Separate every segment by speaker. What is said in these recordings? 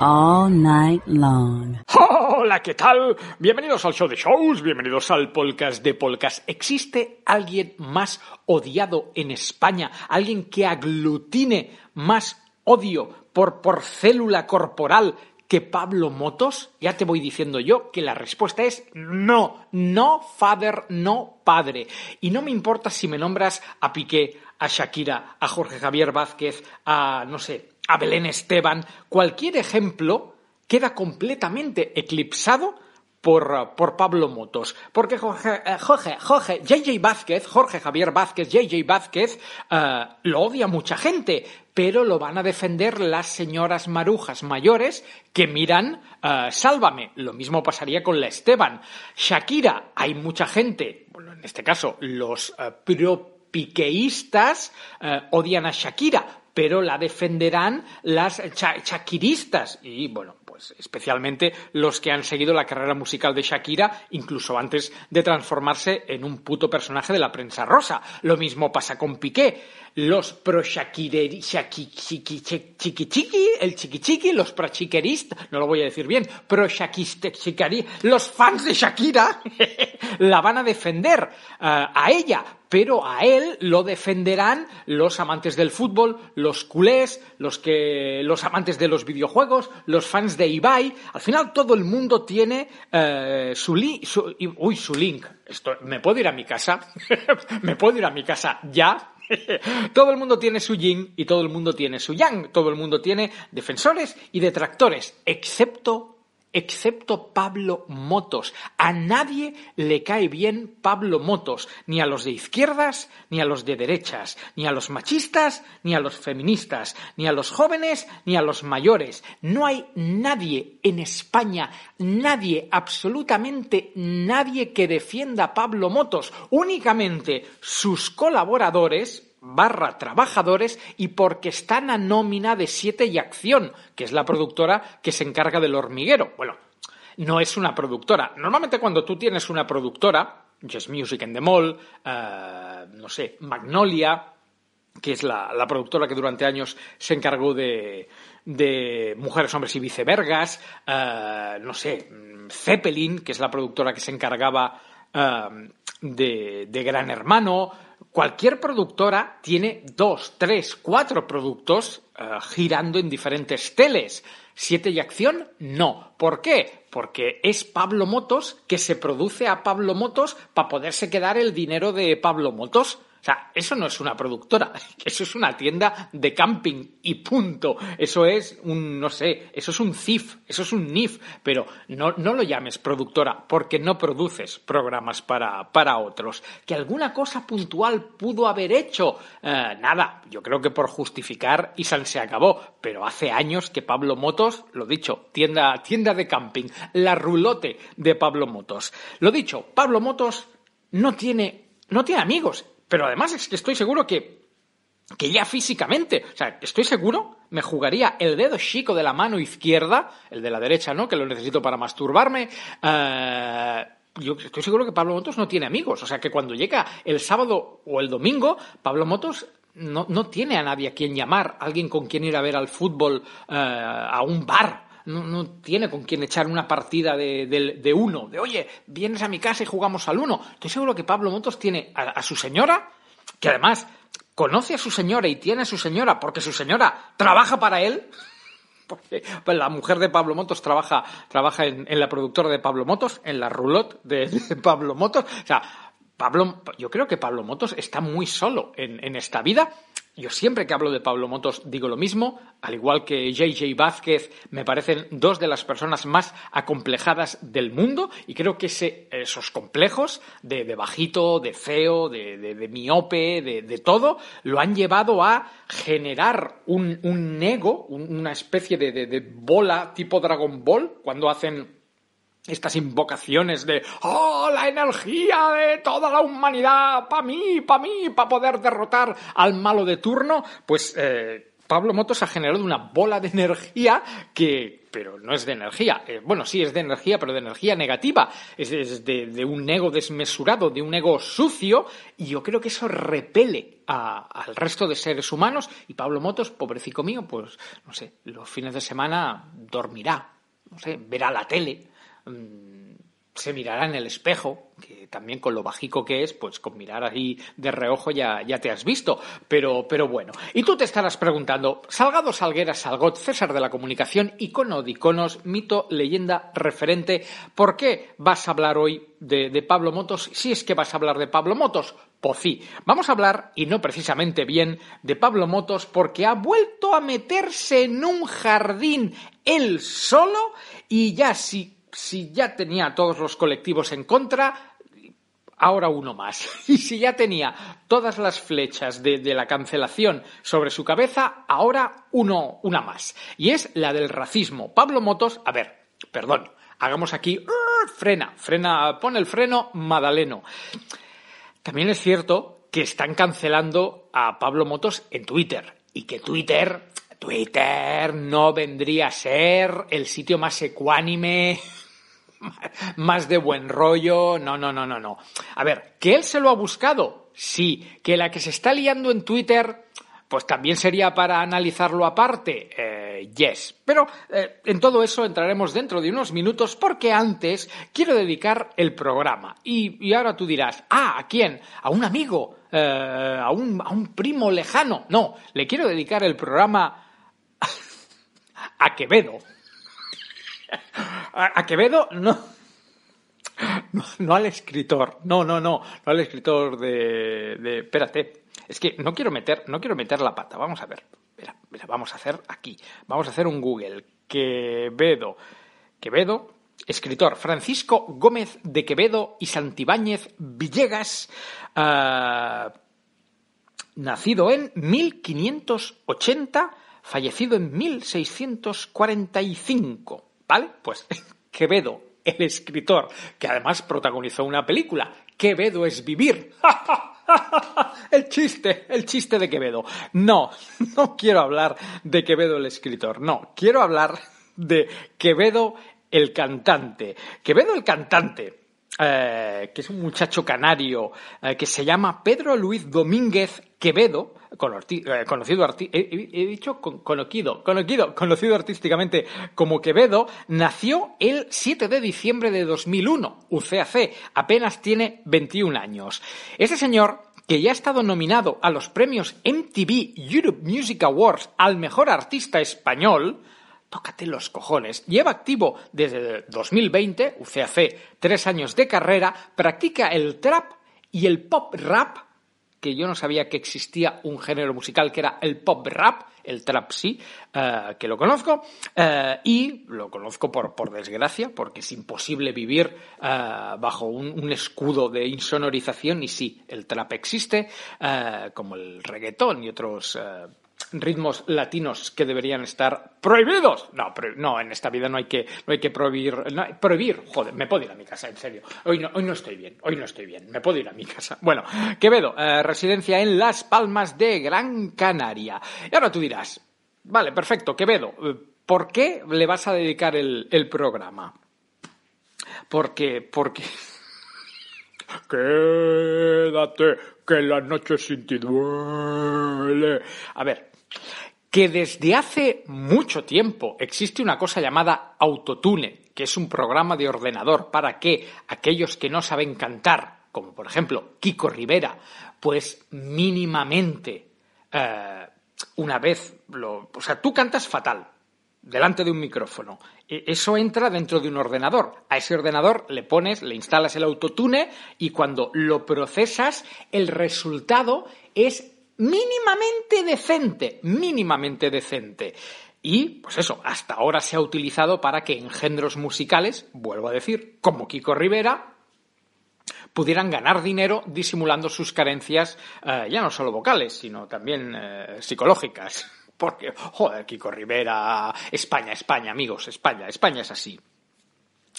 Speaker 1: All night long.
Speaker 2: Hola, ¿qué tal? Bienvenidos al show de shows, bienvenidos al podcast de podcast. ¿Existe alguien más odiado en España? ¿Alguien que aglutine más odio por, por célula corporal que Pablo Motos? Ya te voy diciendo yo que la respuesta es no, no, father, no, padre. Y no me importa si me nombras a Piqué, a Shakira, a Jorge Javier Vázquez, a, no sé, a Belén Esteban, cualquier ejemplo queda completamente eclipsado por, por, Pablo Motos. Porque Jorge, eh, Jorge, Jorge, JJ Vázquez, Jorge Javier Vázquez, JJ Vázquez, eh, lo odia mucha gente, pero lo van a defender las señoras marujas mayores que miran eh, Sálvame. Lo mismo pasaría con la Esteban. Shakira, hay mucha gente, bueno, en este caso, los propiqueístas odian a Shakira, pero la defenderán las chaquiristas. Y bueno, pues especialmente los que han seguido la carrera musical de Shakira, incluso antes de transformarse en un puto personaje de la prensa rosa. Lo mismo pasa con Piqué. Los pro Shakireri, chiqui chiqui, el chiqui chiqui, los pro chiqueristas, no lo voy a decir bien, pro Shakistechicari, los fans de Shakira la van a defender uh, a ella, pero a él lo defenderán los amantes del fútbol, los culés, los que los amantes de los videojuegos, los fans de Ibai. Al final todo el mundo tiene uh, su, li su, uy, su link. Esto, ¿Me puedo ir a mi casa? ¿Me puedo ir a mi casa ya? todo el mundo tiene su yin y todo el mundo tiene su yang. Todo el mundo tiene defensores y detractores, excepto excepto Pablo Motos. A nadie le cae bien Pablo Motos, ni a los de izquierdas, ni a los de derechas, ni a los machistas, ni a los feministas, ni a los jóvenes, ni a los mayores. No hay nadie en España, nadie, absolutamente nadie que defienda a Pablo Motos. Únicamente sus colaboradores, barra trabajadores y porque están a nómina de Siete y Acción, que es la productora que se encarga del hormiguero. Bueno, no es una productora. Normalmente cuando tú tienes una productora, Just Music and the Mall, uh, no sé, Magnolia, que es la, la, productora que durante años se encargó de, de Mujeres, Hombres y Vicevergas, uh, no sé, Zeppelin, que es la productora que se encargaba uh, de, de Gran Hermano, Cualquier productora tiene dos, tres, cuatro productos uh, girando en diferentes teles. ¿Siete y acción? No. ¿Por qué? Porque es Pablo Motos que se produce a Pablo Motos para poderse quedar el dinero de Pablo Motos. Sea, eso no es una productora, eso es una tienda de camping y punto. Eso es un, no sé, eso es un CIF, eso es un NIF, pero no, no lo llames productora porque no produces programas para, para otros. Que alguna cosa puntual pudo haber hecho, eh, nada, yo creo que por justificar y se acabó, pero hace años que Pablo Motos, lo dicho, tienda, tienda de camping, la rulote de Pablo Motos. Lo dicho, Pablo Motos no tiene, no tiene amigos pero además es que estoy seguro que, que ya físicamente, o sea, estoy seguro, me jugaría el dedo chico de la mano izquierda, el de la derecha, ¿no? Que lo necesito para masturbarme, yo estoy seguro que Pablo Motos no tiene amigos. O sea, que cuando llega el sábado o el domingo, Pablo Motos no, no tiene a nadie a quien llamar, alguien con quien ir a ver al fútbol, eh, a un bar. No, no, tiene con quien echar una partida de, de, de, uno, de oye, vienes a mi casa y jugamos al uno. Estoy seguro que Pablo Motos tiene a, a su señora, que además conoce a su señora y tiene a su señora porque su señora trabaja para él. Porque pues, la mujer de Pablo Motos trabaja, trabaja en, la productora de Pablo Motos, en la roulotte de, de Pablo Motos. O sea, Pablo, yo creo que Pablo Motos está muy solo en, en, esta vida. Yo siempre que hablo de Pablo Motos digo lo mismo, al igual que JJ Vázquez, me parecen dos de las personas más acomplejadas del mundo y creo que ese, esos complejos de, bajito, de feo, de, de, de miope, de, todo, lo han llevado a generar un, un ego, una especie de bola tipo Dragon Ball, cuando hacen estas invocaciones de ¡Oh, la energía de toda la humanidad! ¡Pa mí, pa mí! ¡Para poder derrotar al malo de turno! Pues eh, Pablo Motos ha generado una bola de energía que... pero no es de energía. Eh, bueno, sí es de energía, pero de energía negativa. Es, es de, de, un ego desmesurado, de un ego sucio, y yo creo que eso repele al resto de seres humanos. Y Pablo Motos, pobrecito mío, pues, no sé, los fines de semana dormirá, no sé, verá la tele se mirará en el espejo, que también con lo bajico que es, pues con mirar ahí de reojo ya, ya te has visto. Pero, pero bueno. Y tú te estarás preguntando, Salgado Salguera Salgot, César de la Comunicación, icono de iconos, mito, leyenda, referente. ¿Por qué vas a hablar hoy de, de Pablo Motos si es que vas a hablar de Pablo Motos? Pues sí, vamos a hablar, y no precisamente bien, de Pablo Motos porque ha vuelto a meterse en un jardín él solo y ya si si ya tenía todos los colectivos en contra, ahora uno más. Y si ya tenía todas las flechas de, la cancelación sobre su cabeza, ahora uno, una más. Y es la del racismo. Pablo Motos, a ver, perdón, hagamos aquí, uh, frena, frena, pon el freno, Madaleno. También es cierto que están cancelando a Pablo Motos en Twitter y que Twitter, Twitter no vendría a ser el sitio más ecuánime más de buen rollo. No, no, no, no, no. A ver, ¿que él se lo ha buscado? Sí. ¿Que la que se está liando en Twitter, pues también sería para analizarlo aparte? Eh, yes. Pero eh, en todo eso entraremos dentro de unos minutos porque antes quiero dedicar el programa. Y, y ahora tú dirás, ah, ¿a quién? ¿A un amigo? Eh, ¿a, un, ¿A un primo lejano? No, le quiero dedicar el programa a Quevedo. A, Quevedo no, no, al escritor. No, no, no. No al escritor de, de. Espérate. Es que no quiero meter, no quiero meter la pata. Vamos a ver. Vamos a hacer aquí. Vamos a hacer un Google. Quevedo. Quevedo. Escritor Francisco Gómez de Quevedo y Santibáñez Villegas. Uh, nacido en 1580, fallecido en 1645. ¿Vale? Pues Quevedo, el escritor, que además protagonizó una película, Quevedo es vivir. el chiste, el chiste de Quevedo. No, no quiero hablar de Quevedo el escritor, no, quiero hablar de Quevedo el cantante. Quevedo el cantante, eh, que es un muchacho canario eh, que se llama Pedro Luis Domínguez Quevedo, conocido arti he, he, dicho conocido, conocido, conocido artísticamente como Quevedo, nació el 7 de diciembre de 2001, UCAC, apenas tiene 21 años. Ese señor que ya ha estado nominado a los premios MTV Europe Music Awards al mejor artista español, tócate los cojones. Lleva activo desde 2020, UCAC, tres años de carrera, practica el trap y el pop rap que yo no sabía que existía un género musical que era el pop rap, el trap sí, uh, que lo conozco, uh, y lo conozco por, por, desgracia, porque es imposible vivir uh, bajo un, un, escudo de insonorización, y sí, el trap existe, como el reggaetón y otros ritmos latinos que deberían estar prohibidos. No, pro, no, en esta vida no hay que, no hay que prohibir, prohibir, joder, me puedo ir a mi casa, en serio. Hoy no, hoy no estoy bien, hoy no estoy bien, me puedo ir a mi casa. Bueno, Quevedo, eh, residencia en Las Palmas de Gran Canaria. Y ahora tú dirás, vale, perfecto, Quevedo, eh, ¿por qué le vas a dedicar el, el programa? Porque, porque Quédate, que la noche sin ti duele. A ver, que desde hace mucho tiempo existe una cosa llamada autotune, que es un programa de ordenador para que aquellos que no saben cantar, como por ejemplo Kiko Rivera, pues mínimamente eh, una vez lo... O sea, tú cantas fatal delante de un micrófono. Eso entra dentro de un ordenador. A ese ordenador le pones, le instalas el autotune y cuando lo procesas, el resultado es mínimamente decente, mínimamente decente. Y, pues eso, hasta ahora se ha utilizado para que engendros musicales, vuelvo a decir, como Kiko Rivera, pudieran ganar dinero disimulando sus carencias, eh, ya no solo vocales, sino también eh, psicológicas. Porque, joder, Kiko Rivera, España, España, amigos, España, España es así.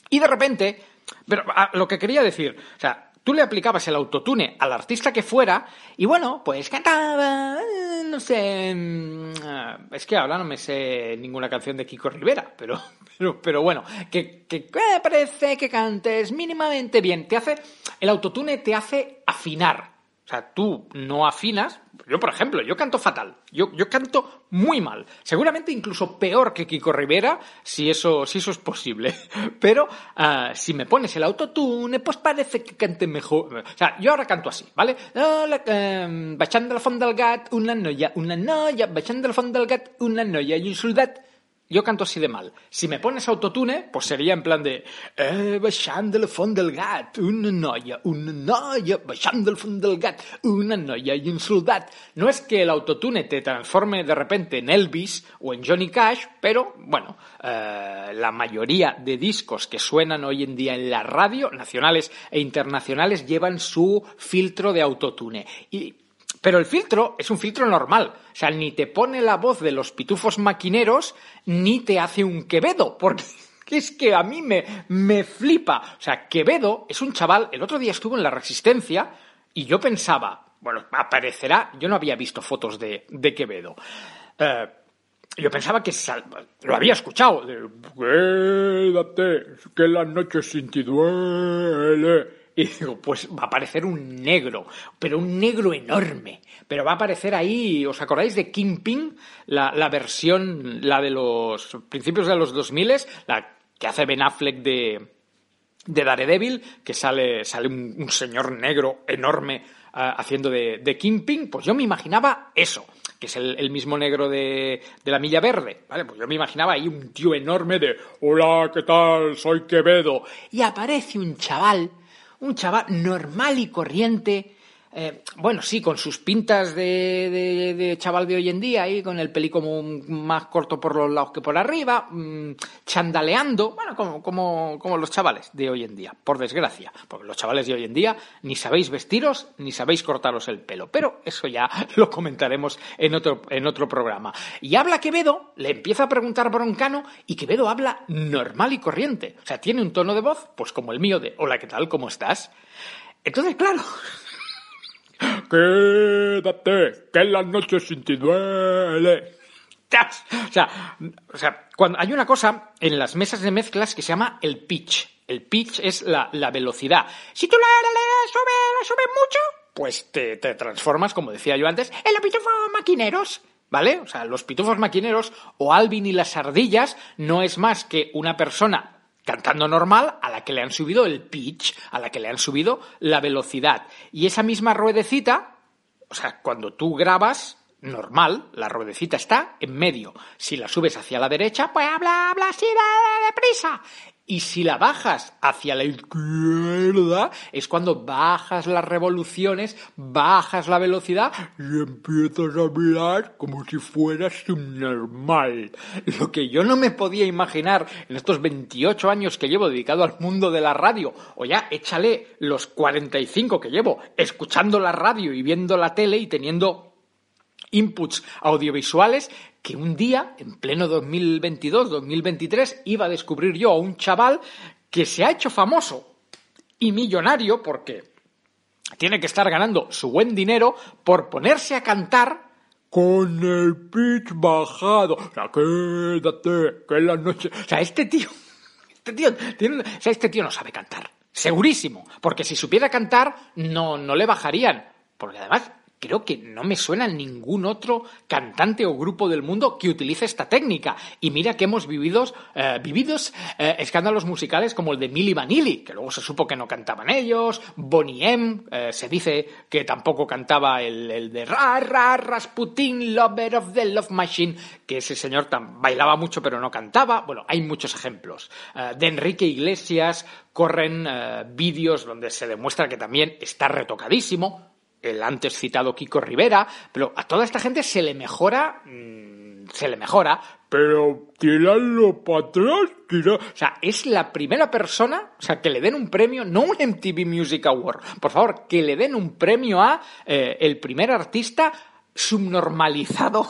Speaker 2: Y de repente, pero a, lo que quería decir, o sea, tú le aplicabas el autotune al artista que fuera y bueno, pues cantaba, no sé, mm, ah, es que ahora no me sé ninguna canción de Kiko Rivera, pero, pero, pero bueno, que, que eh, parece que cantes mínimamente bien, te hace, el autotune te hace afinar. O sea, tú no afinas. Yo, por ejemplo, yo canto fatal. Yo, yo canto muy mal. Seguramente incluso peor que Kiko Rivera, si eso, si eso es posible. Pero ah, si me pones el autotune, pues parece que cante mejor. O sea, yo ahora canto así, ¿vale? Eh, baixant de la font del gat, una noia, una noia, baixant de la font del gat, una noia i un soldat. Yo canto así de mal. Si me pones autotune, pues sería en plan de eh, font del gat, una noia, una noia, font del gat, una noia i un soldat. No es que el autotune te transforme de repente en Elvis o en Johnny Cash, pero bueno, eh, la mayoría de discos que suenan hoy en día en la radio, nacionales e internacionales, llevan su filtro de autotune. Y pero el filtro es un filtro normal. O sea, ni te pone la voz de los pitufos maquineros, ni te hace un Quevedo. Porque es que a mí me, me flipa. O sea, Quevedo es un chaval. El otro día estuvo en la Resistencia y yo pensaba, bueno, aparecerá. Yo no había visto fotos de, de Quevedo. Eh, yo pensaba que sal- lo había escuchado. de, Quédate, que la noche sin ti duele. Y digo, pues va a aparecer un negro, pero un negro enorme. Pero va a aparecer ahí, ¿os acordáis de Kingpin? La, la versión, la de los principios de los 2000, la que hace Ben Affleck de, de Daredevil, que sale, sale un, señor negro enorme ah, haciendo de, de Kingpin, pues yo me imaginaba eso, que es el, el mismo negro de, de la Milla Verde, ¿vale? Pues yo me imaginaba ahí un tío enorme de Hola, ¿qué tal? Soy Quevedo. Y aparece un chaval, un chaval normal y corriente, eh, bueno, sí, con sus pintas de, de- chaval de hoy en día, ahí con el peli más corto por los lados que por arriba, mm, chandaleando, bueno, como, como, como los chavales de hoy en día, por desgracia, porque los chavales de hoy en día ni sabéis vestiros ni sabéis cortaros el pelo, pero eso ya lo comentaremos en otro, en otro programa. Y habla Quevedo, le empieza a preguntar Broncano y Quevedo habla normal y corriente, o sea, tiene un tono de voz, pues como el mío de hola, ¿qué tal? ¿Cómo estás? Entonces, claro, Quédate, que la noche sin ti duele. O sea, o sea, cuando hay una cosa en las mesas de mezclas que se llama el pitch. El pitch es la, la velocidad. Si tú la, la, la subes, la mucho, pues te, te transformas, como decía yo antes, en los pitufos maquineros. ¿Vale? O sea, los pitufos maquineros o Alvin y las ardillas no es más que una persona cantando normal a la que le han subido el pitch, a la que le han subido la velocidad. Y esa misma ruedecita, o sea, cuando tú grabas normal, la ruedecita está en medio. Si la subes hacia la derecha, pues habla, habla así de, deprisa. Y si la bajas hacia la izquierda, es cuando bajas las revoluciones, bajas la velocidad y empiezas a hablar como si fueras subnormal. Lo que yo no me podía imaginar en estos 28 años que llevo dedicado al mundo de la radio, o ya échale los 45 que llevo escuchando la radio y viendo la tele y teniendo inputs audiovisuales que un día, en pleno 2022-2023, iba a descubrir yo a un chaval que se ha hecho famoso y millonario porque tiene que estar ganando su buen dinero por ponerse a cantar con el pitch bajado. O sea, quédate, que la noche... O sea, este tío... Este tío, o sea, este tío no sabe cantar. Segurísimo. Porque si supiera cantar, no, no le bajarían. Porque además creo que no me suena ningún otro cantante o grupo del mundo que utilice esta técnica. Y mira que hemos vivido eh, eh, escándalos musicales como el de Milli Vanilli, que luego se supo que no cantaban ellos, Bonnie M, eh, se dice que tampoco cantaba el, de Ra, Ra, Rasputin, Lover of the Love Machine, que ese señor bailaba mucho pero no cantaba. Bueno, hay muchos ejemplos. de Enrique Iglesias corren vídeos donde se demuestra que también está retocadísimo el antes citado Kiko Rivera, pero a toda esta gente se le mejora, mm, se le mejora, pero tirarlo para atrás, tira... O sea, es la primera persona, o sea, que le den un premio, no un MTV Music Award, por favor, que le den un premio a eh, el primer artista subnormalizado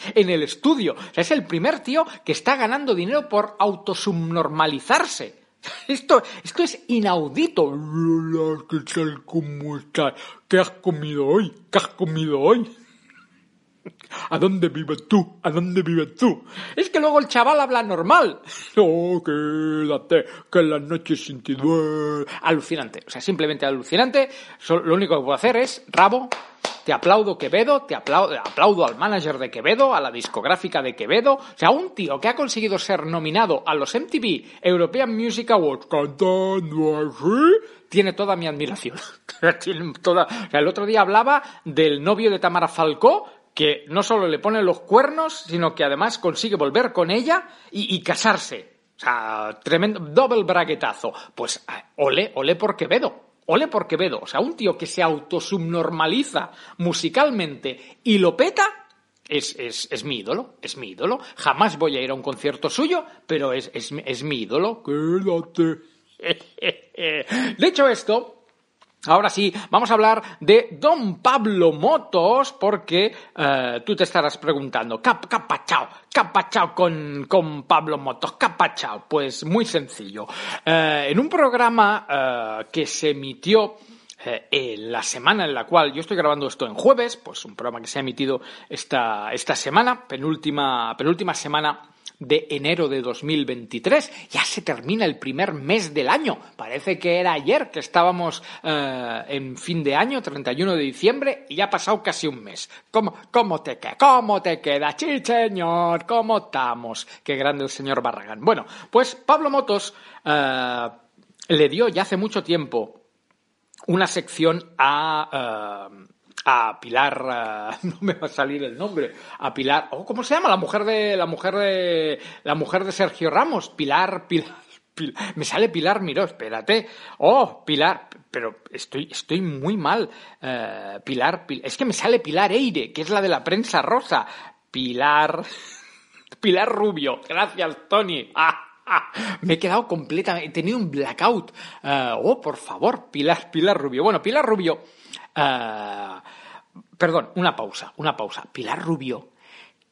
Speaker 2: en el estudio. O sea, es el primer tío que está ganando dinero por autosubnormalizarse. Esto, esto es inaudito. Hola, ¿qué tal? ¿Cómo estás? ¿Qué has comido hoy? ¿Qué has comido hoy? ¿A dónde vives tú? ¿A dónde vives tú? Es que luego el chaval habla normal. No, quédate, que la noche sin ti Alucinante. O sea, simplemente alucinante. Lo único que puedo hacer es, rabo, te aplaudo Quevedo, te aplaudo, aplaudo al manager de Quevedo, a la discográfica de Quevedo. O sea, un tío que ha conseguido ser nominado a los MTV European Music Awards cantando así, tiene toda mi admiración. toda... El otro día hablaba del novio de Tamara Falcó, que no solo le pone los cuernos, sino que además consigue volver con ella y, y casarse. O sea, tremendo, doble braguetazo. Pues eh, ole, ole por Quevedo. Ole por Quevedo, o sea, un tío que se autosubnormaliza musicalmente y lo peta, es, es, mi ídolo, es mi ídolo. Jamás voy a ir a un concierto suyo, pero es, es mi ídolo. Quédate. hecho esto, Ahora sí, vamos a hablar de Don Pablo Motos, porque eh, tú te estarás preguntando, ¿qué ha con, con Pablo Motos? ¿Qué ha pasado? Pues muy sencillo. Eh, en un programa eh, que se emitió en la semana en la cual yo estoy grabando esto en jueves, pues un programa que se ha emitido esta, esta semana, penúltima, penúltima semana de enero de 2023. Ya se termina el primer mes del año. Parece que era ayer que estábamos eh, en fin de año, 31 de diciembre, y ya ha pasado casi un mes. ¿Cómo, cómo te queda? ¿Cómo te queda? Señor, ¿cómo estamos? Qué grande el señor Barragán. Bueno, pues Pablo Motos eh, le dio ya hace mucho tiempo una sección a... Eh, a Pilar, no me va a salir el nombre, a Pilar, oh, ¿cómo se llama? La mujer de, la mujer de, la mujer de Sergio Ramos, Pilar, Pilar, me sale Pilar Miró, espérate, oh, Pilar, pero estoy, estoy muy mal, eh, Pilar, es que me sale Pilar Eire, que es la de la prensa rosa, Pilar, Pilar Rubio, gracias Tony, me he quedado completamente, he tenido un blackout. Eh, oh, por favor, Pilar, Pilar Rubio. Bueno, Pilar Rubio Ah, perdón, una pausa, una pausa. Pilar Rubio,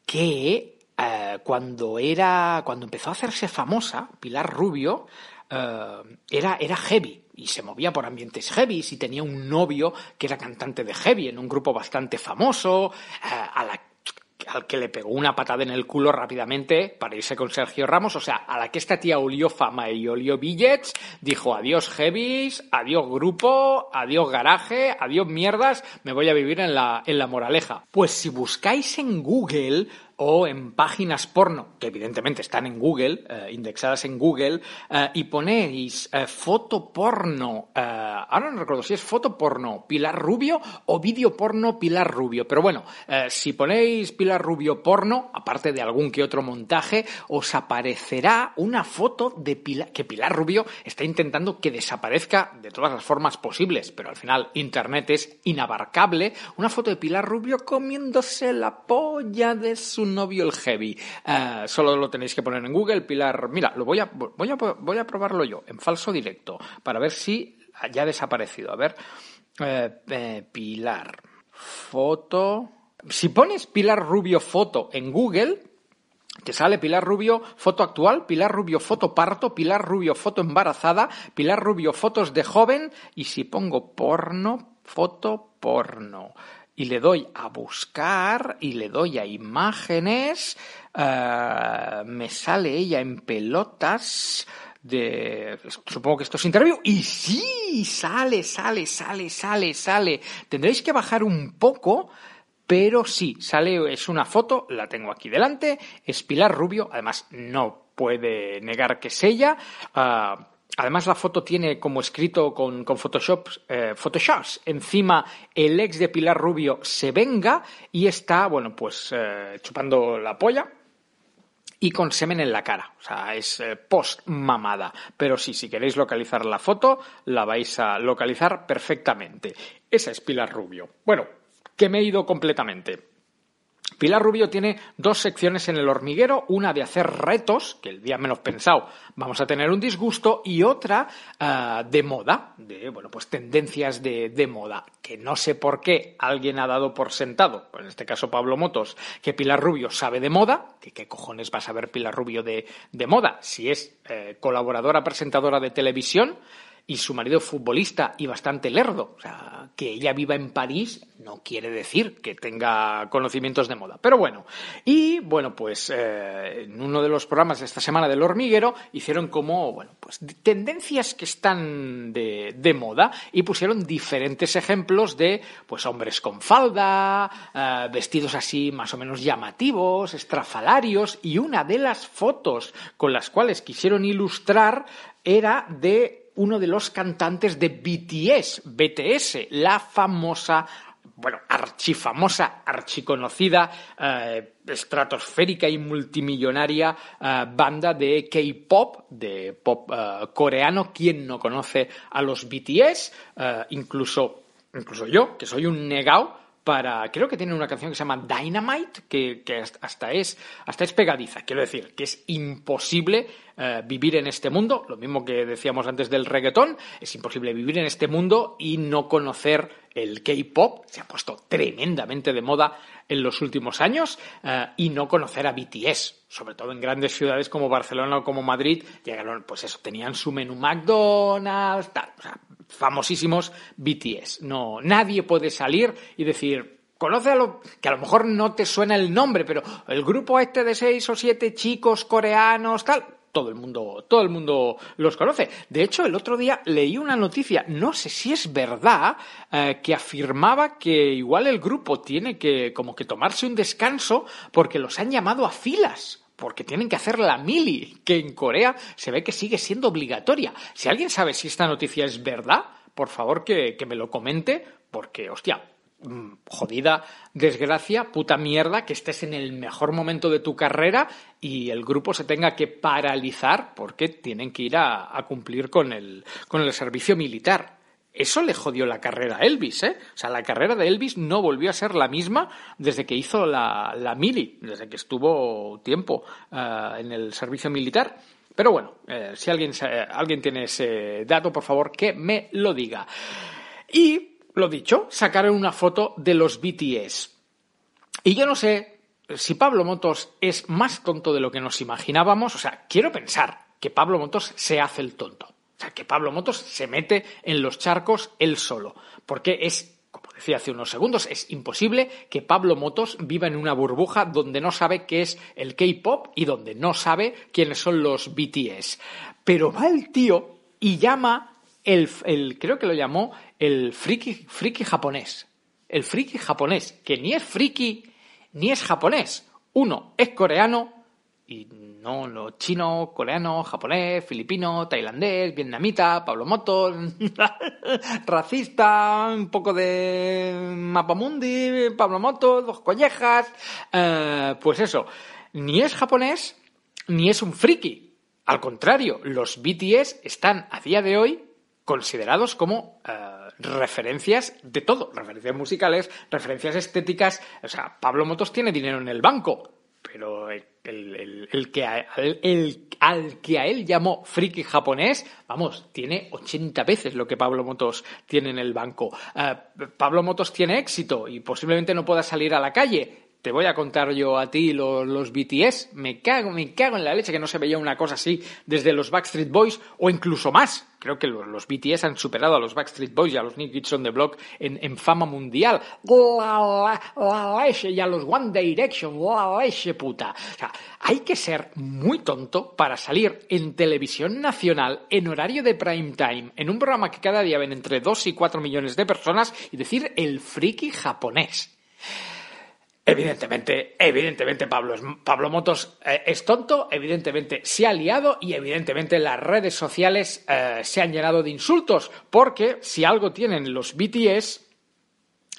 Speaker 2: que eh, cuando era, cuando empezó a hacerse famosa, Pilar Rubio eh, era, era heavy y se movía por ambientes heavy y tenía un novio que era cantante de heavy en un grupo bastante famoso, eh, a la al que le pegó una patada en el culo rápidamente para irse con Sergio Ramos. O sea, a la que esta tía olió fama y olió billets, dijo adiós heavies, adiós grupo, adiós garaje, adiós mierdas, me voy a vivir en la, en la moraleja. Pues si buscáis en Google o en páginas porno, que evidentemente están en Google, eh, indexadas en Google, eh, y ponéis eh, foto porno, ahora no recuerdo si es foto porno Pilar Rubio o vídeo porno Pilar Rubio, pero bueno, si ponéis Pilar Rubio porno, aparte de algún que otro montaje, os aparecerá una foto de Pilar, que Pilar Rubio está intentando que desaparezca de todas las formas posibles, pero al final Internet es inabarcable, una foto de Pilar Rubio comiéndose la polla de su novio el heavy. Eh, solo lo tenéis que poner en Google, Pilar. Mira, lo voy a, voy a, voy a probarlo yo, en falso directo, para ver si ya ha desaparecido. A ver, eh, eh, Pilar, foto. Si pones Pilar Rubio foto en Google, te sale Pilar Rubio foto actual, Pilar Rubio foto parto, Pilar Rubio foto embarazada, Pilar Rubio fotos de joven y si pongo porno, foto porno y le doy a buscar y le doy a imágenes, eh, me sale ella en pelotas, de supongo que esto es interview y sí sale sale sale sale sale. Tendréis que bajar un poco pero sí sale es una foto la tengo aquí delante es Pilar Rubio además no puede negar que es ella ah, Además, la foto tiene como escrito con, Photoshop, eh, Photoshops encima el ex de Pilar Rubio se venga y está, bueno, pues eh, chupando la polla y con semen en la cara. O sea, es eh, post mamada. Pero sí, si queréis localizar la foto, la vais a localizar perfectamente. Esa es Pilar Rubio. Bueno, que me he ido completamente. Pilar Rubio tiene dos secciones en el hormiguero, una de hacer retos, que el día menos pensado vamos a tener un disgusto, y otra ah, de moda, de bueno, pues tendencias de, de, moda, que no sé por qué alguien ha dado por sentado, en este caso Pablo Motos, que Pilar Rubio sabe de moda, que qué cojones va a saber Pilar Rubio de, de moda, si es eh, colaboradora presentadora de televisión, y su marido futbolista y bastante lerdo. O sea, que ella viva en París no quiere decir que tenga conocimientos de moda. Pero bueno, y bueno, pues eh, en uno de los programas de esta semana del hormiguero hicieron como, bueno, pues tendencias que están de, de moda y pusieron diferentes ejemplos de, pues hombres con falda, eh, vestidos así más o menos llamativos, estrafalarios y una de las fotos con las cuales quisieron ilustrar era de uno de los cantantes de BTS, BTS, la famosa bueno, archifamosa, archiconocida, eh, estratosférica y multimillonaria eh, banda de K-pop, de pop eh, coreano. ¿Quién no conoce a los BTS? Incluso, incluso yo, que soy un negao, para. Creo que tienen una canción que se llama Dynamite, que, hasta, es, hasta es pegadiza. Quiero decir, que es imposible eh, vivir en este mundo. Lo mismo que decíamos antes del reggaetón. Es imposible vivir en este mundo y no conocer el K-pop. Se ha puesto tremendamente de moda en los últimos años. Eh, y no conocer a BTS. Sobre todo en grandes ciudades como Barcelona o como Madrid. Llegaron, pues eso, tenían su menú McDonald's, famosísimos BTS. No, nadie puede salir y decir, conoce a lo que a lo mejor no te suena el nombre, pero el grupo este de seis o siete chicos coreanos, tal, todo el mundo, todo el mundo los conoce. De hecho, el otro día leí una noticia, no sé si es verdad, eh, que afirmaba que igual el grupo tiene que como que tomarse un descanso porque los han llamado a filas porque tienen que hacer la mili, que en Corea se ve que sigue siendo obligatoria. Si alguien sabe si esta noticia es verdad, por favor que, que me lo comente, porque, hostia, mm, jodida desgracia, puta mierda, que estés en el mejor momento de tu carrera y el grupo se tenga que paralizar porque tienen que ir a, a cumplir con el, con el servicio militar. Eso le jodió la carrera a Elvis, ¿eh? O sea, la carrera de Elvis no volvió a ser la misma desde que hizo la, la mili, desde que estuvo tiempo uh, en el servicio militar. Pero bueno, eh, si alguien, eh, alguien tiene ese dato, por favor, que me lo diga. Y, lo dicho, sacaron una foto de los BTS. Y yo no sé si Pablo Motos es más tonto de lo que nos imaginábamos. O sea, quiero pensar que Pablo Motos se hace el tonto. O sea, que Pablo Motos se mete en los charcos él solo. Porque es, como decía hace unos segundos, es imposible que Pablo Motos viva en una burbuja donde no sabe qué es el K-pop y donde no sabe quiénes son los BTS. Pero va el tío y llama el, el creo que lo llamó el friki, friki japonés. El friki japonés, que ni es friki ni es japonés. Uno es coreano y no lo chino, coreano, japonés, filipino, tailandés, vietnamita, Pablo Motos, racista, un poco de mapamundi, Pablo Motos, dos collejas, eh, pues eso, ni es japonés ni es un friki. Al contrario, los BTS están a día de hoy considerados como eh, referencias de todo, referencias musicales, referencias estéticas. O sea, Pablo Motos tiene dinero en el banco, pero el, el, el, que a, al que a él llamó friki japonés, vamos, tiene 80 veces lo que Pablo Motos tiene en el banco. Uh, Pablo Motos tiene éxito y posiblemente no pueda salir a la calle. Te voy a contar yo a ti los, BTS. Me cago, me cago en la leche que no se veía una cosa así desde los Backstreet Boys o incluso más. Creo que los, BTS han superado a los Backstreet Boys y a los New Kids on the Block en, en fama mundial. La, la, la leche, y a los One Direction, la leche puta. O sea, hay que ser muy tonto para salir en televisión nacional en horario de prime time, en un programa que cada día ven entre 2 y 4 millones de personas y decir el friki japonés. Evidentemente, evidentemente Pablo, Pablo Motos eh, es tonto, evidentemente se ha liado y evidentemente las redes sociales eh, se han llenado de insultos, porque si algo tienen los BTS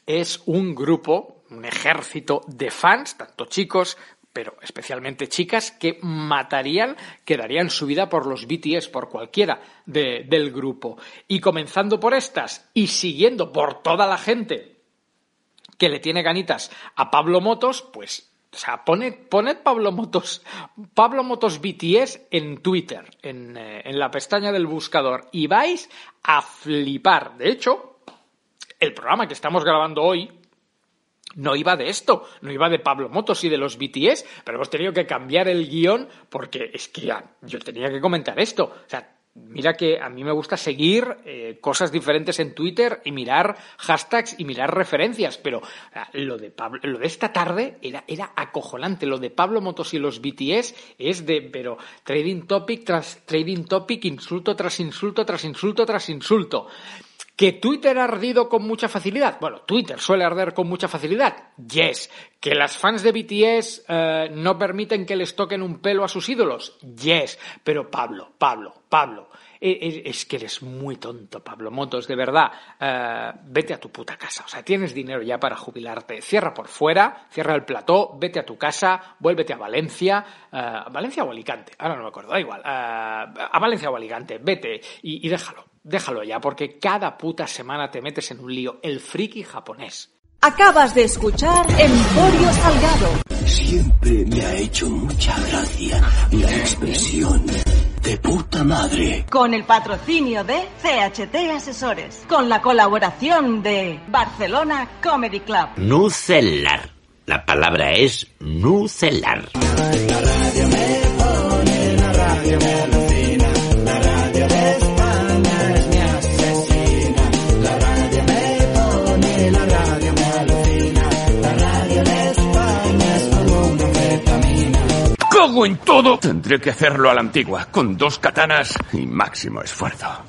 Speaker 2: es un grupo, un ejército de fans, tanto chicos, pero especialmente chicas, que matarían, que darían su vida por los BTS, por cualquiera de- del grupo. Y comenzando por estas y siguiendo por toda la gente que le tiene ganitas a Pablo Motos, pues, o sea, poned, poned Pablo Motos, Pablo Motos BTS en Twitter, en, eh, en la pestaña del buscador, y vais a flipar. De hecho, el programa que estamos grabando hoy no iba de esto, no iba de Pablo Motos y de los BTS, pero hemos tenido que cambiar el guion porque es que yo tenía que comentar esto. O sea, mira que a mí me gusta seguir eh, cosas diferentes en Twitter y mirar hashtags y mirar referencias, pero lo de Pablo, lo de esta tarde era, era acojonante. Lo de Pablo Motos y los BTS es de, pero trading topic tras trading topic, insulto tras insulto tras insulto tras insulto. ¿Que Twitter ha ardido con mucha facilidad? Bueno, Twitter suele arder con mucha facilidad. Yes. ¿Que las fans de BTS eh, no permiten que les toquen un pelo a sus ídolos? Yes. Pero Pablo, Pablo, Pablo, es que eres muy tonto, Pablo Motos, de verdad. Eh, vete a tu puta casa. O sea, tienes dinero ya para jubilarte. Cierra por fuera, cierra el plató, vete a tu casa, vuélvete a Valencia. eh, ¿Valencia o Alicante? Ahora no me acuerdo, da igual. eh, a Valencia o Alicante, vete y, y déjalo. Déjalo ya, porque cada puta semana te metes en un lío. El friki japonés.
Speaker 3: Acabas de escuchar Emporio Salgado.
Speaker 4: Siempre me ha hecho mucha gracia la expresión de puta madre.
Speaker 5: Con el patrocinio de CHT Asesores. Con la colaboración de Barcelona Comedy Club.
Speaker 6: Nucelar. La palabra es nucelar.
Speaker 7: ¡Cago en todo! Tendré que hacerlo a la antigua, con dos katanas y máximo esfuerzo.